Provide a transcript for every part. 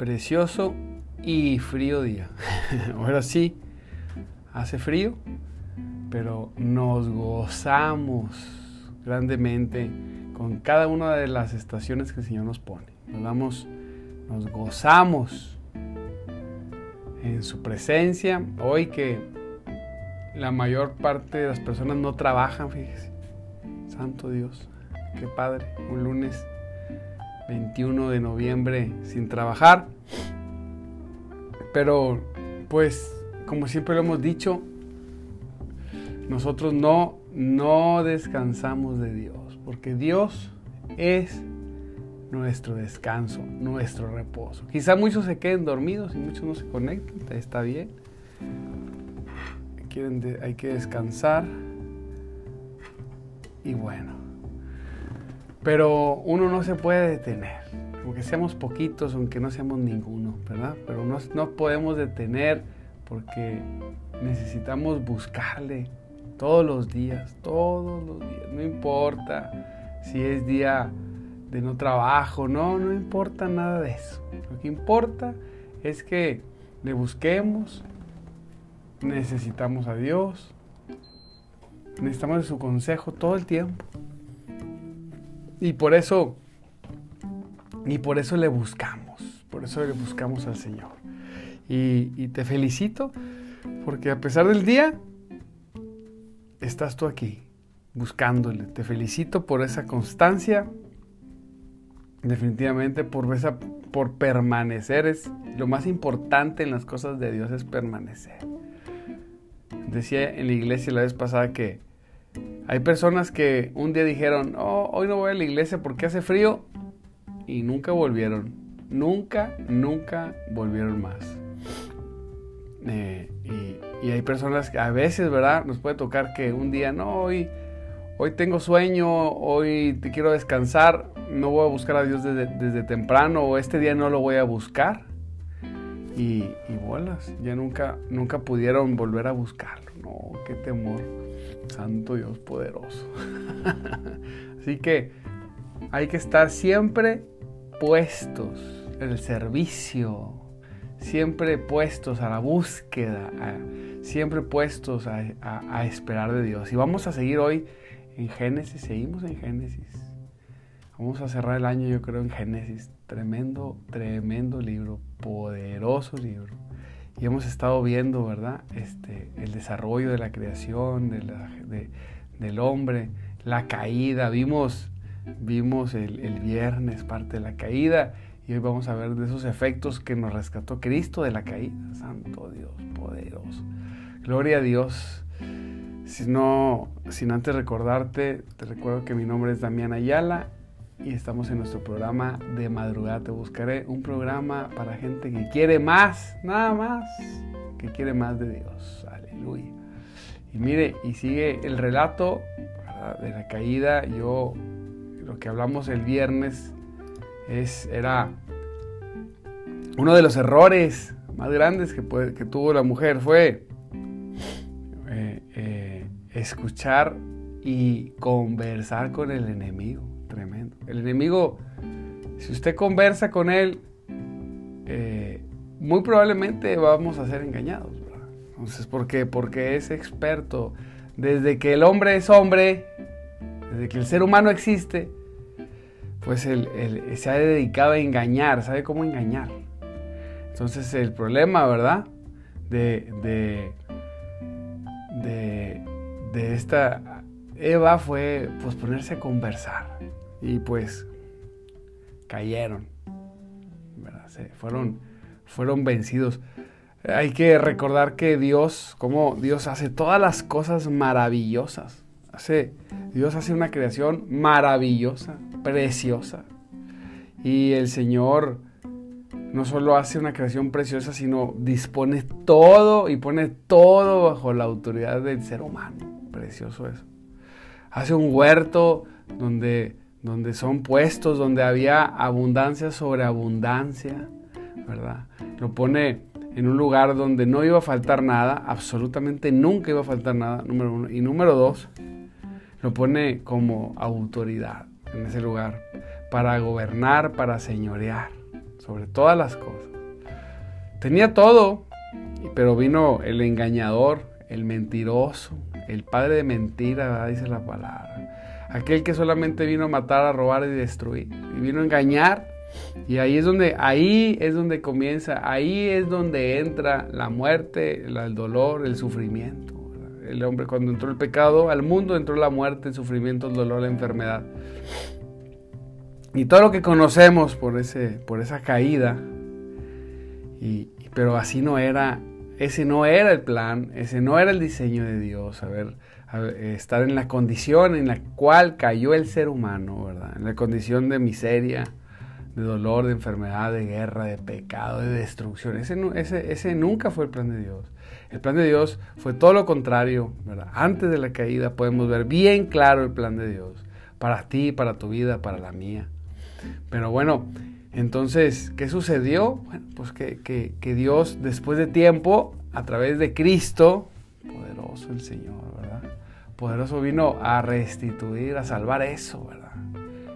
precioso y frío día. Ahora sí, hace frío, pero nos gozamos grandemente con cada una de las estaciones que el Señor nos pone. Nos damos, nos gozamos en su presencia. Hoy que la mayor parte de las personas no trabajan, fíjese. Santo Dios, qué padre. Un lunes 21 de noviembre sin trabajar. Pero, pues, como siempre lo hemos dicho, nosotros no, no descansamos de Dios, porque Dios es nuestro descanso, nuestro reposo. Quizá muchos se queden dormidos y muchos no se conecten, está bien. Hay que descansar. Y bueno, pero uno no se puede detener, aunque seamos poquitos, aunque no seamos ninguno, ¿verdad? Pero no, no podemos detener porque necesitamos buscarle todos los días, todos los días, no importa si es día de no trabajo, no, no importa nada de eso. Lo que importa es que le busquemos, necesitamos a Dios, necesitamos de su consejo todo el tiempo. Y por eso, y por eso le buscamos, por eso le buscamos al Señor. Y, te felicito porque a pesar del día, estás tú aquí buscándole. Te felicito por esa constancia, definitivamente por esa, por permanecer es lo más importante en las cosas de Dios es permanecer. Decía en la iglesia la vez pasada que hay personas que un día dijeron, oh, hoy no voy a la iglesia porque hace frío y nunca volvieron. Nunca, nunca volvieron más. Eh, y, hay personas que a veces, ¿verdad? Nos puede tocar que un día, no, hoy, hoy tengo sueño, hoy te quiero descansar, no voy a buscar a Dios desde, desde temprano o este día no lo voy a buscar. Y, y bolas, ya nunca, nunca pudieron volver a buscarlo. No, qué temor. Santo Dios poderoso. Así que hay que estar siempre puestos en el servicio, siempre puestos a la búsqueda, siempre puestos a, a, esperar de Dios. Y vamos a seguir hoy en Génesis, seguimos en Génesis. Vamos a cerrar el año yo creo en Génesis. Tremendo, tremendo libro, poderoso libro. Y hemos estado viendo, ¿verdad? Este, el desarrollo de la creación, del hombre, la caída. Vimos, vimos el, el, viernes parte de la caída y hoy vamos a ver de esos efectos que nos rescató Cristo de la caída. Santo Dios, poderoso. Gloria a Dios. Si no, sin antes recordarte, te recuerdo que mi nombre es Damián Ayala y estamos en nuestro programa de madrugada te buscaré, un programa para gente que quiere más, nada más, que quiere más de Dios. Aleluya. Y mire, y sigue el relato de la caída. Yo, lo que hablamos el viernes es, era uno de los errores más grandes que, que tuvo la mujer fue eh, eh, escuchar y conversar con el enemigo. El enemigo, si usted conversa con él, eh, muy probablemente vamos a ser engañados. Entonces, ¿por qué? Porque es experto. Desde que el hombre es hombre, desde que el ser humano existe, pues él, se ha dedicado a engañar, sabe cómo engañar. Entonces el problema, ¿verdad? De, de, de, de esta Eva fue pues ponerse a conversar y pues cayeron, fueron, fueron vencidos. Hay que recordar que Dios, como Dios hace todas las cosas maravillosas. Hace, Dios hace una creación maravillosa, preciosa. Y el Señor no solo hace una creación preciosa, sino dispone todo y pone todo bajo la autoridad del ser humano. Precioso eso. Hace un huerto donde, donde son puestos, donde había abundancia sobre abundancia, ¿verdad? Lo pone en un lugar donde no iba a faltar nada, absolutamente nunca iba a faltar nada, número uno. Y número dos, lo pone como autoridad en ese lugar, para gobernar, para señorear sobre todas las cosas. Tenía todo, pero vino el engañador, el mentiroso, el padre de mentira, dice la palabra. Aquel que solamente vino a matar, a robar y destruir. Y vino a engañar. Y ahí es donde, ahí es donde comienza, ahí es donde entra la muerte, el dolor, el sufrimiento. El hombre cuando entró el pecado al mundo entró la muerte, el sufrimiento, el dolor, la enfermedad. Y todo lo que conocemos por, ese, por esa caída, y, pero así no era, ese no era el plan, ese no era el diseño de Dios, a ver, estar en la condición en la cual cayó el ser humano, ¿verdad? En la condición de miseria, de dolor, de enfermedad, de guerra, de pecado, de destrucción. Ese, ese, ese nunca fue el plan de Dios. El plan de Dios fue todo lo contrario, ¿verdad? Antes de la caída podemos ver bien claro el plan de Dios para ti, para tu vida, para la mía. Pero bueno, entonces, ¿qué sucedió? Bueno, pues que, Dios, después de tiempo, a través de Cristo, poderoso el Señor, ¿verdad? Poderoso vino a restituir, a salvar eso, ¿verdad?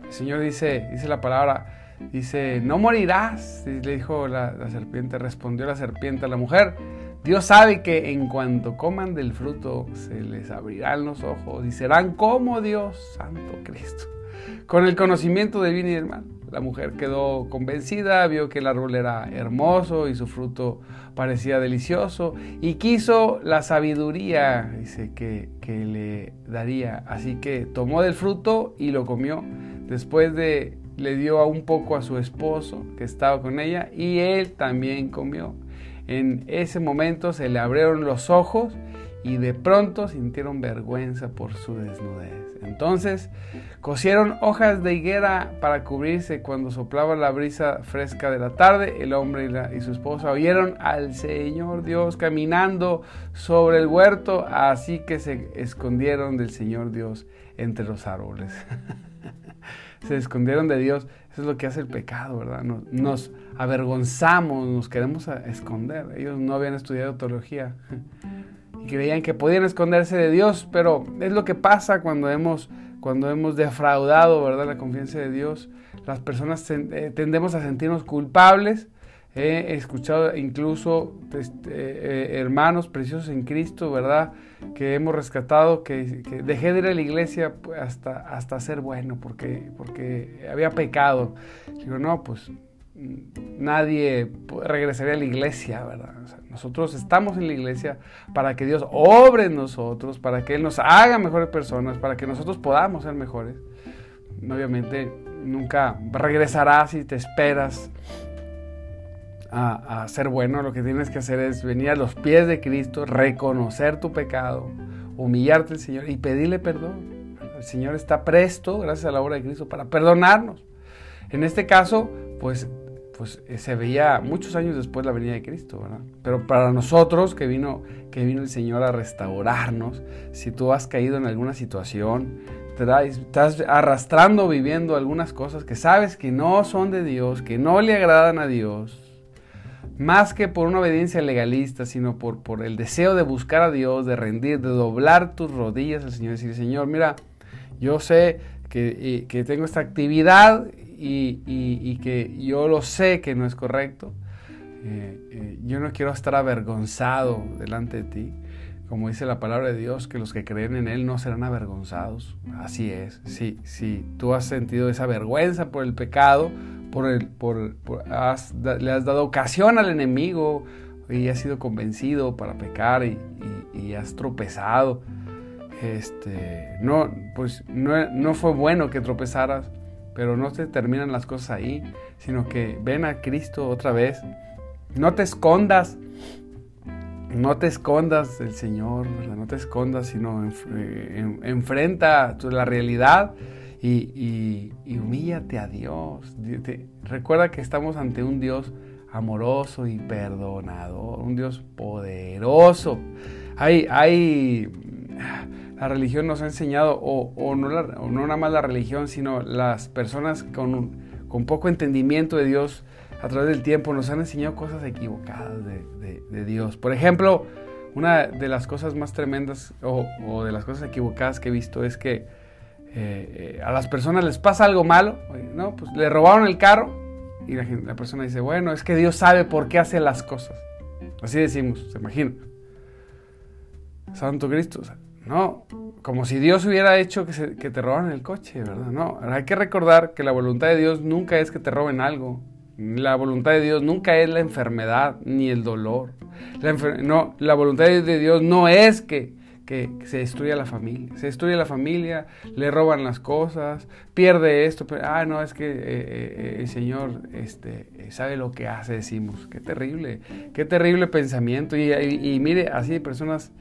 El Señor dice, dice la palabra, dice, no morirás, le dijo la, serpiente, respondió la serpiente a la mujer. Dios sabe que en cuanto coman del fruto se les abrirán los ojos y serán como Dios, Santo Cristo con el conocimiento del bien y del mal. La mujer quedó convencida, vio que el árbol era hermoso y su fruto parecía delicioso y quiso la sabiduría, dice, que, que le daría. Así que tomó del fruto y lo comió. Después de le dio un poco a su esposo que estaba con ella y él también comió. En ese momento se le abrieron los ojos y de pronto sintieron vergüenza por su desnudez. Entonces cosieron hojas de higuera para cubrirse cuando soplaba la brisa fresca de la tarde. El hombre y, su esposa oyeron al Señor Dios caminando sobre el huerto, así que se escondieron del Señor Dios entre los árboles. se escondieron de Dios. Eso es lo que hace el pecado, ¿verdad? Nos, nos avergonzamos, nos queremos esconder. Ellos no habían estudiado teología creían que podían esconderse de Dios, pero es lo que pasa cuando hemos, cuando hemos defraudado ¿verdad? la confianza de Dios. Las personas eh, tendemos a sentirnos culpables. He escuchado incluso este, eh, hermanos preciosos en Cristo, ¿verdad? Que hemos rescatado, que, dejé de ir a la iglesia hasta, hasta ser bueno, porque, porque había pecado. Digo, no, pues nadie regresaría a la iglesia, ¿verdad? Nosotros estamos en la iglesia para que Dios obre en nosotros, para que Él nos haga mejores personas, para que nosotros podamos ser mejores. Obviamente nunca regresarás si te esperas a, a, ser bueno. Lo que tienes que hacer es venir a los pies de Cristo, reconocer tu pecado, humillarte al Señor y pedirle perdón. El Señor está presto, gracias a la obra de Cristo, para perdonarnos. En este caso, pues pues eh, se veía muchos años después la venida de Cristo, ¿verdad? Pero para nosotros que vino, que vino el Señor a restaurarnos, si tú has caído en alguna situación, estás arrastrando, viviendo algunas cosas que sabes que no son de Dios, que no le agradan a Dios, más que por una obediencia legalista, sino por, por el deseo de buscar a Dios, de rendir, de doblar tus rodillas al Señor y decir, Señor, mira, yo sé que, eh, que tengo esta actividad y, que yo lo sé que no es correcto. Eh, eh, yo no quiero estar avergonzado delante de ti. Como dice la palabra de Dios, que los que creen en Él no serán avergonzados. Así es. Si, si tú has sentido esa vergüenza por el pecado, por el, por, le has dado ocasión al enemigo y has sido convencido para pecar y, y has tropezado, este, no, pues no, no fue bueno que tropezaras pero no se terminan las cosas ahí, sino que ven a Cristo otra vez. No te escondas, no te escondas del Señor, no te escondas, sino eh, enfrenta la realidad y, humíllate a Dios. recuerda que estamos ante un Dios amoroso y perdonador, un Dios poderoso. Hay, hay, la religión nos ha enseñado, o, no, no nada más la religión, sino las personas con, con poco entendimiento de Dios a través del tiempo nos han enseñado cosas equivocadas de, Dios. Por ejemplo, una de las cosas más tremendas o, de las cosas equivocadas que he visto es que eh, eh, a las personas les pasa algo malo, ¿no? Pues le robaron el carro y la, persona dice, bueno, es que Dios sabe por qué hace las cosas. Así decimos, se imagina. Santo Cristo, no, como si Dios hubiera hecho que, que te robaran el coche, ¿verdad? No, hay que recordar que la voluntad de Dios nunca es que te roben algo, la voluntad de Dios nunca es la enfermedad ni el dolor. La, no, la voluntad de Dios no es que, se destruya la familia. Se destruye la familia, le roban las cosas, pierde esto. Pero, ah, no, es que eh, eh, el Señor este, sabe lo que hace, decimos. Qué terrible, qué terrible pensamiento. Y, y mire, así personas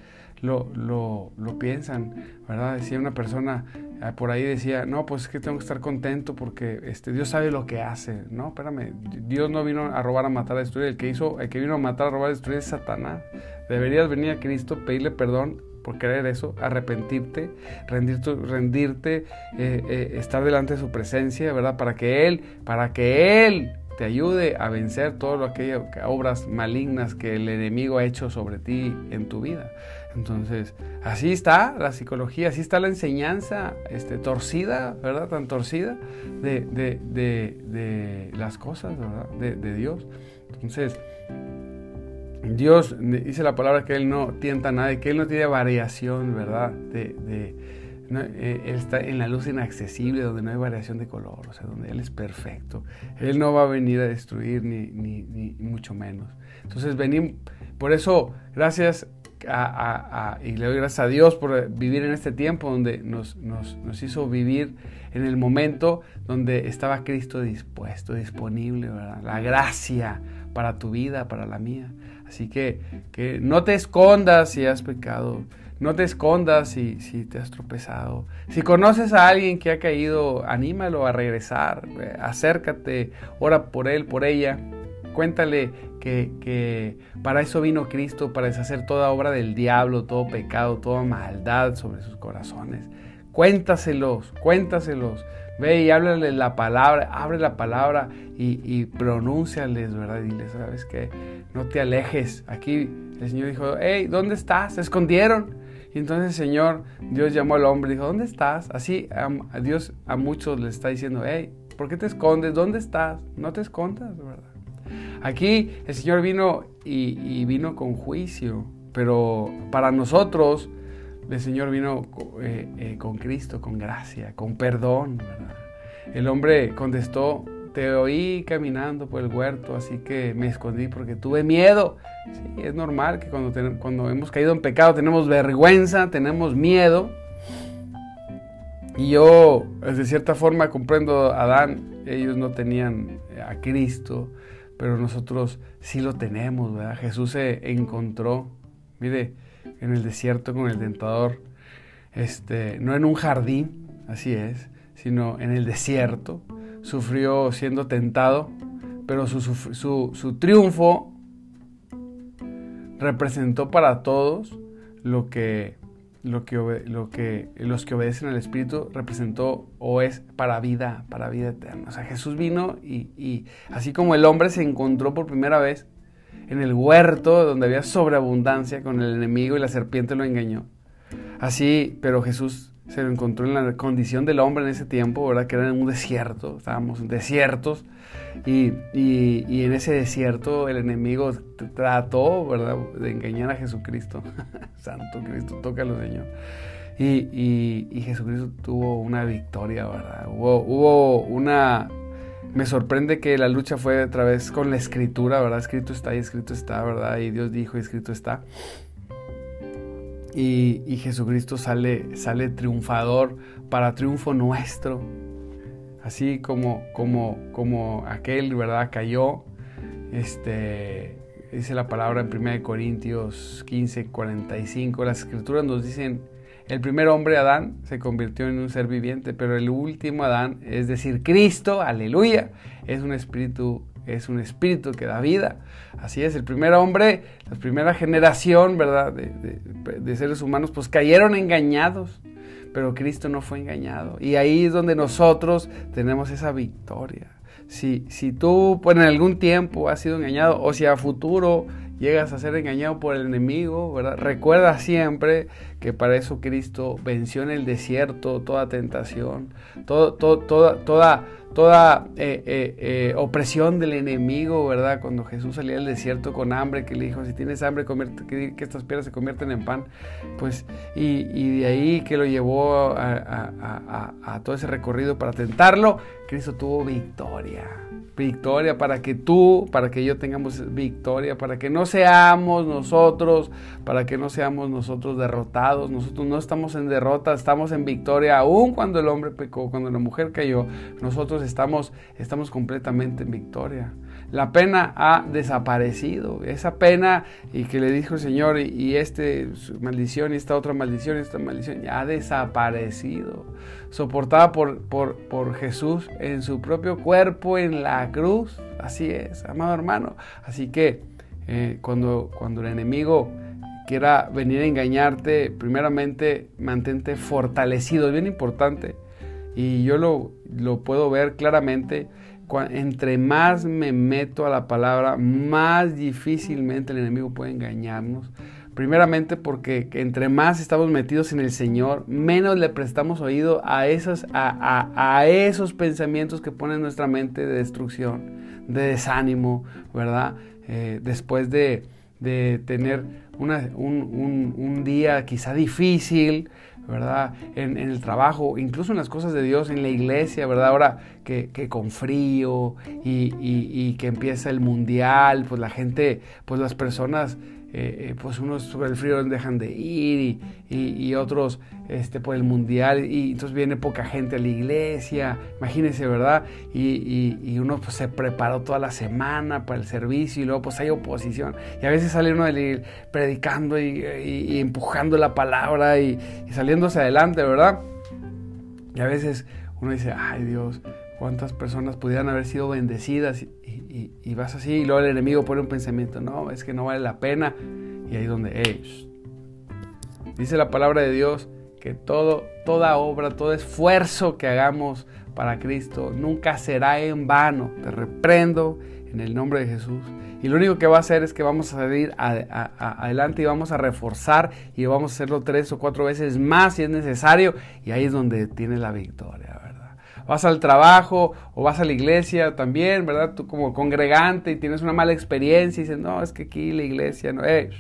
lo, lo, lo, piensan, ¿verdad? Decía una persona ah, por ahí, decía, no, pues es que tengo que estar contento porque este, Dios sabe lo que hace. No, espérame, Dios no vino a robar, a matar, a destruir. El que, hizo, el que vino a matar, a robar, a destruir es Satanás. Deberías venir a Cristo, pedirle perdón por creer eso, arrepentirte, rendirte, rendirte eh, eh, estar delante de su presencia, ¿verdad? Para que Él, para que Él te ayude a vencer todas aquellas obras malignas que el enemigo ha hecho sobre ti en tu vida. Entonces, así está la psicología, así está la enseñanza este, torcida, ¿verdad? Tan torcida de, de, de, las cosas, ¿verdad? De, Dios. Entonces, Dios dice la palabra que Él no tienta a nadie, que Él no tiene variación, ¿verdad? De, eh, él está en la luz inaccesible, donde no hay variación de color, o sea, donde Él es perfecto. Él no va a venir a destruir, ni, ni, ni mucho menos. Entonces, venimos, por eso, gracias y le doy gracias a Dios por vivir en este tiempo donde nos, nos, nos, hizo vivir en el momento donde estaba Cristo dispuesto, disponible, ¿verdad? la gracia para tu vida, para la mía. Así que, que no te escondas si has pecado, no te escondas si, si te has tropezado. Si conoces a alguien que ha caído, anímalo a regresar, acércate, ora por él, por ella. Cuéntale que, para eso vino Cristo, para deshacer toda obra del diablo, todo pecado, toda maldad sobre sus corazones. Cuéntaselos, cuéntaselos. Ve y háblale la palabra, abre la palabra y, y pronúnciales, ¿verdad? Y dile, ¿sabes qué? No te alejes. Aquí el Señor dijo, hey, ¿dónde estás? Se escondieron. Y entonces el Señor, Dios llamó al hombre y dijo, ¿dónde estás? Así a, Dios a muchos le está diciendo, hey, ¿por qué te escondes? ¿Dónde estás? No te escondas, ¿verdad? Aquí el Señor vino y, vino con juicio, pero para nosotros el Señor vino eh, eh, con Cristo, con gracia, con perdón. El hombre contestó, te oí caminando por el huerto, así que me escondí porque tuve miedo. Sí, es normal que cuando, cuando hemos caído en pecado tenemos vergüenza, tenemos miedo. Y yo, de cierta forma, comprendo a Adán, ellos no tenían a Cristo, pero nosotros sí lo tenemos, ¿verdad? Jesús se encontró, mire, en el desierto con el tentador, este, no en un jardín, así es, sino en el desierto, sufrió siendo tentado, pero su, su, su triunfo representó para todos lo que lo que, lo que los que obedecen al Espíritu representó o es para vida, para vida eterna. O sea, Jesús vino y, y, así como el hombre se encontró por primera vez en el huerto donde había sobreabundancia con el enemigo y la serpiente lo engañó. Así, pero Jesús se lo encontró en la condición del hombre en ese tiempo, ¿verdad? Que era en un desierto, estábamos en desiertos, y, y, en ese desierto el enemigo trató, ¿verdad?, de engañar a Jesucristo. Santo Cristo, tócalo, Señor. Y, y, Jesucristo tuvo una victoria, ¿verdad? Hubo, hubo una... Me sorprende que la lucha fue otra vez con la escritura, ¿verdad? Escrito está y escrito está, ¿verdad? Y Dios dijo y escrito está. Y, Jesucristo sale, sale triunfador para triunfo nuestro. Así como, como, como aquel, ¿verdad? Cayó. Este, dice la palabra en 1 Corintios 15, 45. Las escrituras nos dicen, el primer hombre, Adán, se convirtió en un ser viviente, pero el último Adán, es decir, Cristo, aleluya, es un espíritu es un espíritu que da vida. Así es, el primer hombre, la primera generación, ¿verdad? De, seres humanos, pues cayeron engañados, pero Cristo no fue engañado. Y ahí es donde nosotros tenemos esa victoria. Si, si tú pues, en algún tiempo has sido engañado o si a futuro llegas a ser engañado por el enemigo, ¿verdad? Recuerda siempre que para eso Cristo venció en el desierto toda tentación, todo, toda, toda, toda eh, eh, eh, opresión del enemigo, ¿verdad? Cuando Jesús salía del desierto con hambre, que le dijo, si tienes hambre, que, estas piedras se convierten en pan, pues, y, de ahí que lo llevó a todo ese recorrido para tentarlo, Cristo tuvo victoria victoria, para que tú, para que yo tengamos victoria, para que no seamos nosotros, para que no seamos nosotros derrotados. Nosotros no estamos en derrota, estamos en victoria, aun cuando el hombre pecó, cuando la mujer cayó, nosotros estamos, estamos completamente en victoria. La pena ha desaparecido. Esa pena y que le dijo el Señor y, este maldición y esta otra maldición y esta maldición ya ha desaparecido. Soportada por, por, por Jesús en su propio cuerpo en la cruz. Así es, amado hermano. Así que eh, cuando, cuando el enemigo quiera venir a engañarte, primeramente mantente fortalecido. Es bien importante. Y yo lo, lo puedo ver claramente entre más me meto a la palabra, más difícilmente el enemigo puede engañarnos. Primeramente porque entre más estamos metidos en el Señor, menos le prestamos oído a esos, a, esos pensamientos que ponen nuestra mente de destrucción, de desánimo, ¿verdad? Eh, después de, tener un, día quizá difícil, ¿verdad? En, el trabajo, incluso en las cosas de Dios, en la iglesia, ¿verdad? Ahora que, con frío y, que empieza el mundial, pues la gente, pues las personas eh, eh, pues unos sobre el frío dejan de ir y, otros este, por el mundial y entonces viene poca gente a la iglesia, imagínense, ¿verdad? Y, uno pues se preparó toda la semana para el servicio y luego pues hay oposición y a veces sale uno de predicando y, empujando la palabra y, saliéndose adelante, ¿verdad? Y a veces uno dice, ay Dios, cuántas personas pudieran haber sido bendecidas y, vas así y luego el enemigo pone un pensamiento, no, es que no vale la pena. Y ahí es donde, dice la palabra de Dios que todo, toda obra, todo esfuerzo que hagamos para Cristo nunca será en vano. Te reprendo en el nombre de Jesús. Y lo único que va a hacer es que vamos a salir adelante y vamos a reforzar y vamos a hacerlo tres o cuatro veces más si es necesario. Y ahí es donde tienes la victoria vas al trabajo o vas a la iglesia también, ¿verdad? Tú como congregante y tienes una mala experiencia y dices, no, es que aquí la iglesia no es.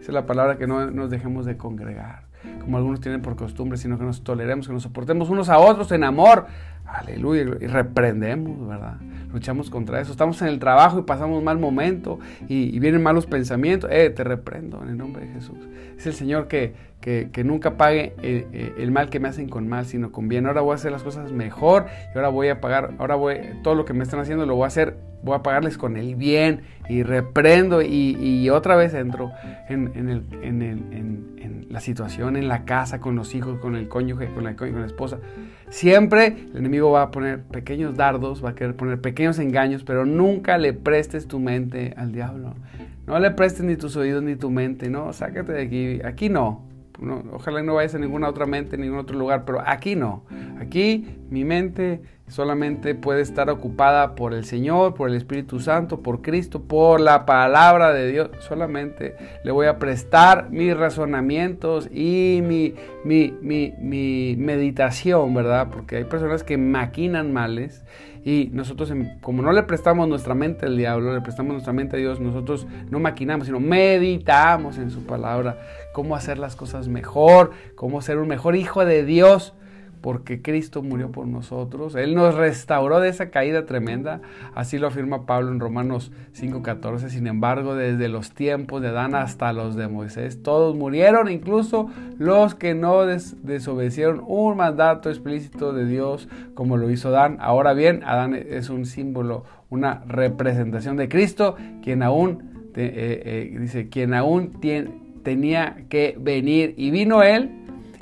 Esa es la palabra que no nos dejemos de congregar, como algunos tienen por costumbre, sino que nos toleremos, que nos soportemos unos a otros en amor. Aleluya. Y reprendemos, ¿verdad? Luchamos contra eso. Estamos en el trabajo y pasamos mal momento y, vienen malos pensamientos. Eh, te reprendo en el nombre de Jesús. Es el Señor que, que, nunca pague eh, eh, el, mal que me hacen con mal, sino con bien. Ahora voy a hacer las cosas mejor y ahora voy a pagar, ahora voy, todo lo que me están haciendo lo voy a hacer, voy a pagarles con el bien y reprendo y, otra vez entro en, el, en, la situación, en la casa, con los hijos, con el cónyuge, con la, con la esposa. Siempre el enemigo va a poner pequeños dardos, va a querer poner pequeños engaños, pero nunca le prestes tu mente al diablo. No le prestes ni tus oídos ni tu mente, no, sácate de aquí. Aquí no, ojalá no vayas a ninguna otra mente, en ningún otro lugar, pero aquí no. Aquí mi mente solamente puede estar ocupada por el Señor, por el Espíritu Santo, por Cristo, por la palabra de Dios. Solamente le voy a prestar mis razonamientos y mi, mi, mi meditación, ¿verdad? Porque hay personas que maquinan males y nosotros, como no le prestamos nuestra mente al diablo, le prestamos nuestra mente a Dios, nosotros no maquinamos, sino meditamos en su palabra, cómo hacer las cosas mejor, cómo ser un mejor hijo de Dios porque Cristo murió por nosotros. Él nos restauró de esa caída tremenda. Así lo afirma Pablo en Romanos 5:14. Sin embargo, desde los tiempos de Adán hasta los de Moisés, todos murieron, incluso los que no desobedecieron un mandato explícito de Dios como lo hizo Adán. Ahora bien, Adán es un símbolo, una representación de Cristo, quien aún, eh, eh, dice, quien aún tenía que venir. Y vino él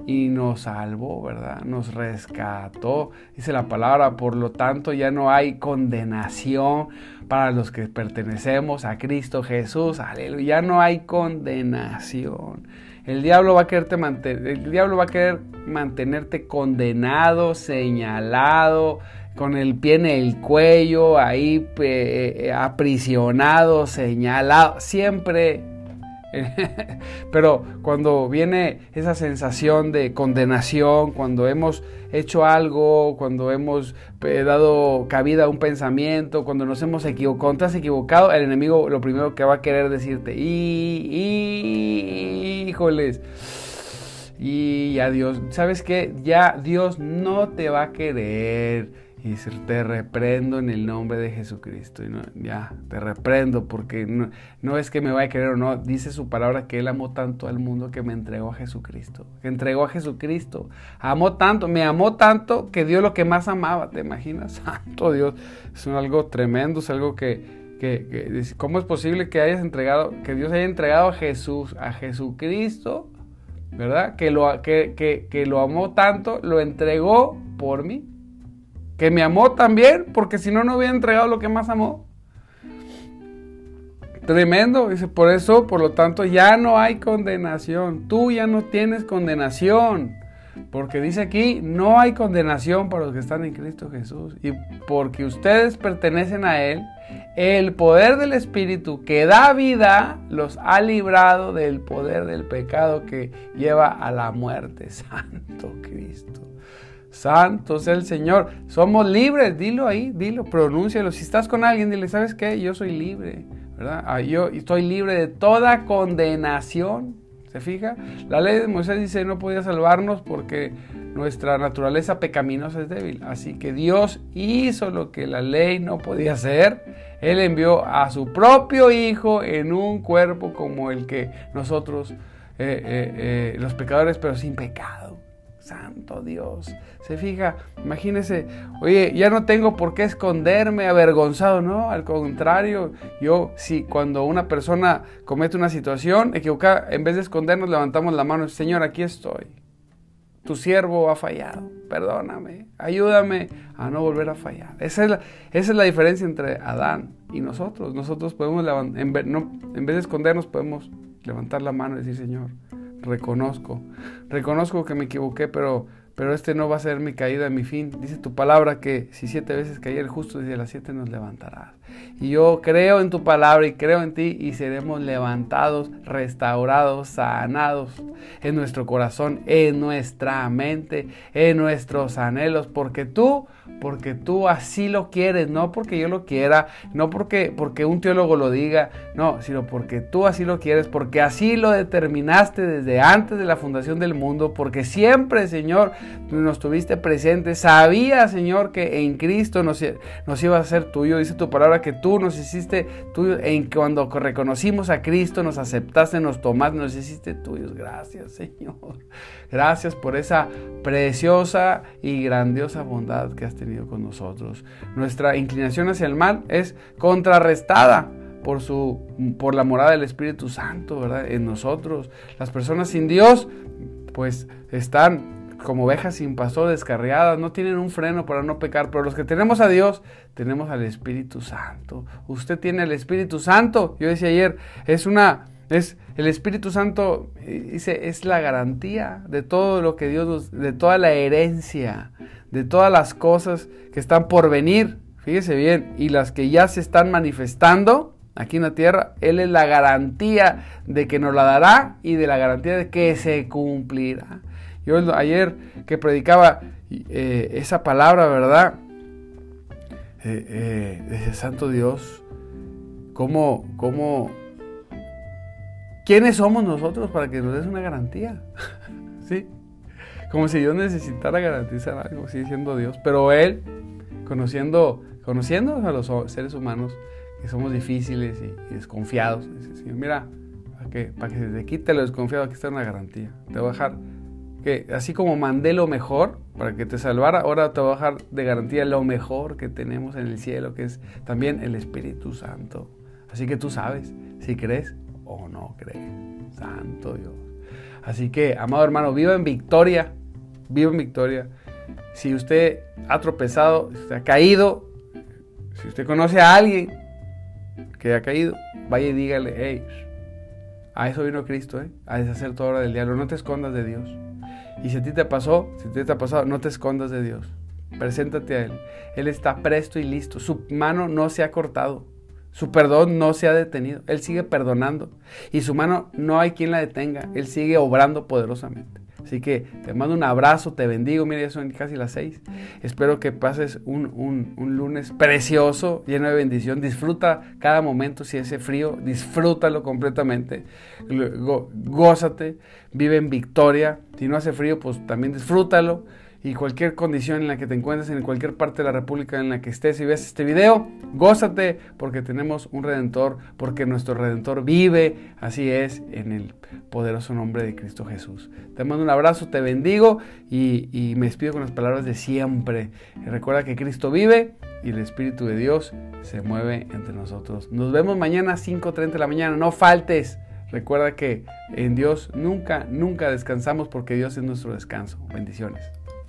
y nos salvó, ¿verdad? Nos rescató. Dice la palabra, por lo tanto ya no hay condenación para los que pertenecemos a Cristo Jesús. Aleluya, ya no hay condenación. El diablo va a el diablo va a querer mantenerte condenado, señalado, con el pie en el cuello, ahí eh, aprisionado, señalado, siempre Pero cuando viene esa sensación de condenación, cuando hemos hecho algo, cuando hemos eh, dado cabida a un pensamiento, cuando nos hemos equivocado, cuando te has equivocado, el enemigo lo primero que va a querer decirte, y, híjoles, y a Dios, ¿sabes qué? Ya Dios no te va a querer y te reprendo en el nombre de Jesucristo. Y no, ya, te reprendo porque no, es que me vaya a querer o no. Dice su palabra que Él amó tanto al mundo que me entregó a Jesucristo. Que entregó a Jesucristo. Amó tanto, me amó tanto que dio lo que más amaba. ¿Te imaginas? Santo Dios. Es algo tremendo, es algo que, ¿cómo es posible que hayas entregado, que Dios haya entregado a Jesús, a Jesucristo, ¿verdad? Que lo, que lo amó tanto, lo entregó por mí que me amó también, porque si no, no hubiera entregado lo que más amó. Tremendo, dice, por eso, por lo tanto, ya no hay condenación. Tú ya no tienes condenación. Porque dice aquí, no hay condenación para los que están en Cristo Jesús. Y porque ustedes pertenecen a Él, el poder del Espíritu que da vida los ha librado del poder del pecado que lleva a la muerte. Santo Cristo. Santo es el Señor. Somos libres, dilo ahí, dilo, pronúncialo. Si estás con alguien, dile, ¿sabes qué? Yo soy libre, ¿verdad? Ah, yo estoy libre de toda condenación. ¿Se fija? La ley de Moisés dice no podía salvarnos porque nuestra naturaleza pecaminosa es débil. Así que Dios hizo lo que la ley no podía hacer. Él envió a su propio Hijo en un cuerpo como el que nosotros, eh, eh, eh, los pecadores, pero sin pecado. Santo Dios. Se fija, imagínese, oye, ya no tengo por qué esconderme avergonzado, no, al contrario, yo si cuando una persona comete una situación equivocada, en vez de escondernos levantamos la mano, Señor, aquí estoy. Tu siervo ha fallado, perdóname, ayúdame a no volver a fallar. Esa es la, diferencia entre Adán y nosotros. Nosotros podemos, en en vez de escondernos, podemos levantar la mano y decir, Señor, reconozco. Reconozco que me equivoqué, pero, pero este no va a ser mi caída, mi fin. Dice tu palabra que si siete veces caía el justo, desde las siete nos levantarás. Y yo creo en tu palabra y creo en ti y seremos levantados, restaurados, sanados en nuestro corazón, en nuestra mente, en nuestros anhelos, porque tú porque tú así lo quieres, no porque yo lo quiera, no porque, porque un teólogo lo diga, no, sino porque tú así lo quieres, porque así lo determinaste desde antes de la fundación del mundo, porque siempre, Señor, nos tuviste presentes, sabía, Señor, que en Cristo nos, nos iba a ser tuyo, dice tu palabra que tú nos hiciste tuyo, en cuando reconocimos a Cristo, nos aceptaste, nos tomaste, nos hiciste tuyos, gracias, Señor. Gracias por esa preciosa y grandiosa bondad que has tenido con nosotros. Nuestra inclinación hacia el mal es contrarrestada por, su, por la morada del Espíritu Santo, ¿verdad? En nosotros. Las personas sin Dios, pues están como ovejas sin pastor, descarriadas, no tienen un freno para no pecar, pero los que tenemos a Dios, tenemos al Espíritu Santo. Usted tiene el Espíritu Santo. Yo decía ayer, es una es el Espíritu Santo dice es la garantía de todo lo que Dios nos, de toda la herencia, de todas las cosas que están por venir. Fíjese bien, y las que ya se están manifestando aquí en la tierra, él es la garantía de que nos la dará y de la garantía de que se cumplirá. Yo ayer que predicaba eh, esa palabra, ¿verdad? Eh, eh, Santo Dios, cómo, cómo ¿Quiénes somos nosotros para que nos des una garantía? ¿Sí? Como si Dios necesitara garantizar algo, sigue siendo Dios. Pero Él, conociendo, conociendo a los seres humanos, que somos difíciles y, desconfiados, dice, Señor, mira, para que, para que te quite lo desconfiado, aquí está una garantía. Te voy a dejar que, así como mandé lo mejor para que te salvara, ahora te voy a dejar de garantía lo mejor que tenemos en el cielo, que es también el Espíritu Santo. Así que tú sabes, si crees, o no cree. Santo Dios. Así que, amado hermano, viva en victoria, viva en victoria. Si usted ha tropezado, si usted ha caído, si usted conoce a alguien que ha caído, vaya y dígale, hey, a eso vino Cristo, ¿eh? a deshacer toda hora del diablo. No te escondas de Dios. Y si a ti te pasó, si a ti te ha pasado, no te escondas de Dios. Preséntate a Él. Él está presto y listo. Su mano no se ha cortado. Su perdón no se ha detenido. Él sigue perdonando. Y su mano no hay quien la detenga. Él sigue obrando poderosamente. Así que te mando un abrazo, te bendigo. Mira, ya son casi las seis. Espero que pases un, lunes precioso, lleno de bendición. Disfruta cada momento. Si hace frío, disfrútalo completamente. gózate, vive en victoria. Si no hace frío, pues también disfrútalo y cualquier condición en la que te encuentres, en cualquier parte de la República en la que estés y ves este video, gózate porque tenemos un redentor, porque nuestro redentor vive, así es, en el poderoso nombre de Cristo Jesús. Te mando un abrazo, te bendigo y, me despido con las palabras de siempre. recuerda que Cristo vive y el Espíritu de Dios se mueve entre nosotros. Nos vemos mañana a 5.30 de la mañana, no faltes. Recuerda que en Dios nunca, nunca descansamos porque Dios es nuestro descanso. Bendiciones.